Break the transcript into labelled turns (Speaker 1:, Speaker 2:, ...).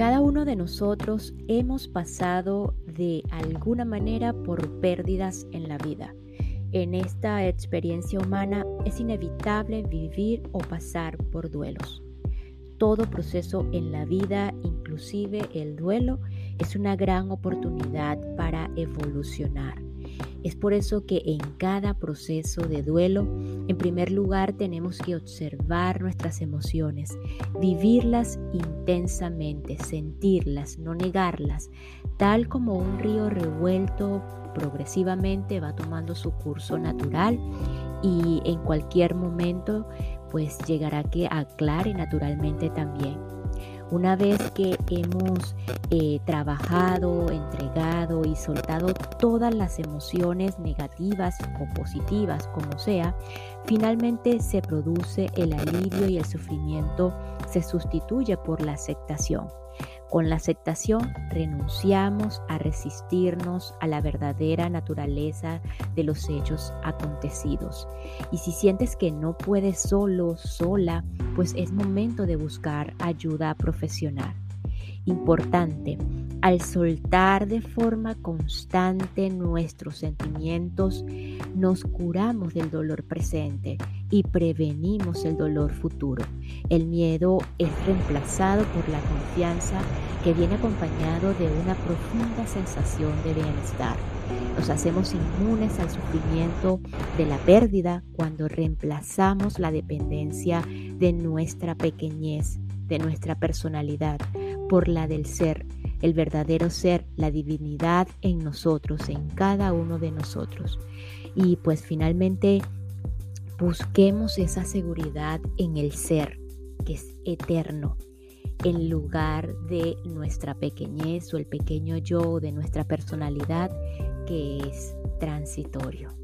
Speaker 1: Cada uno de nosotros hemos pasado de alguna manera por pérdidas en la vida. En esta experiencia humana es inevitable vivir o pasar por duelos. Todo proceso en la vida, inclusive el duelo, es una gran oportunidad para evolucionar. Es por eso que en cada proceso de duelo, en primer lugar tenemos que observar nuestras emociones, vivirlas intensamente, sentirlas, no negarlas, tal como un río revuelto progresivamente va tomando su curso natural y en cualquier momento pues llegará que aclare naturalmente también. Una vez que hemos eh, trabajado, entregado y soltado todas las emociones negativas o positivas, como sea, finalmente se produce el alivio y el sufrimiento se sustituye por la aceptación. Con la aceptación renunciamos a resistirnos a la verdadera naturaleza de los hechos acontecidos. Y si sientes que no puedes solo, sola, pues es momento de buscar ayuda profesional. Importante, al soltar de forma constante nuestros sentimientos, nos curamos del dolor presente y prevenimos el dolor futuro. El miedo es reemplazado por la confianza que viene acompañado de una profunda sensación de bienestar. Nos hacemos inmunes al sufrimiento de la pérdida cuando reemplazamos la dependencia de nuestra pequeñez, de nuestra personalidad, por la del ser, el verdadero ser, la divinidad en nosotros, en cada uno de nosotros. Y pues finalmente busquemos esa seguridad en el ser, que es eterno, en lugar de nuestra pequeñez o el pequeño yo de nuestra personalidad que es transitorio.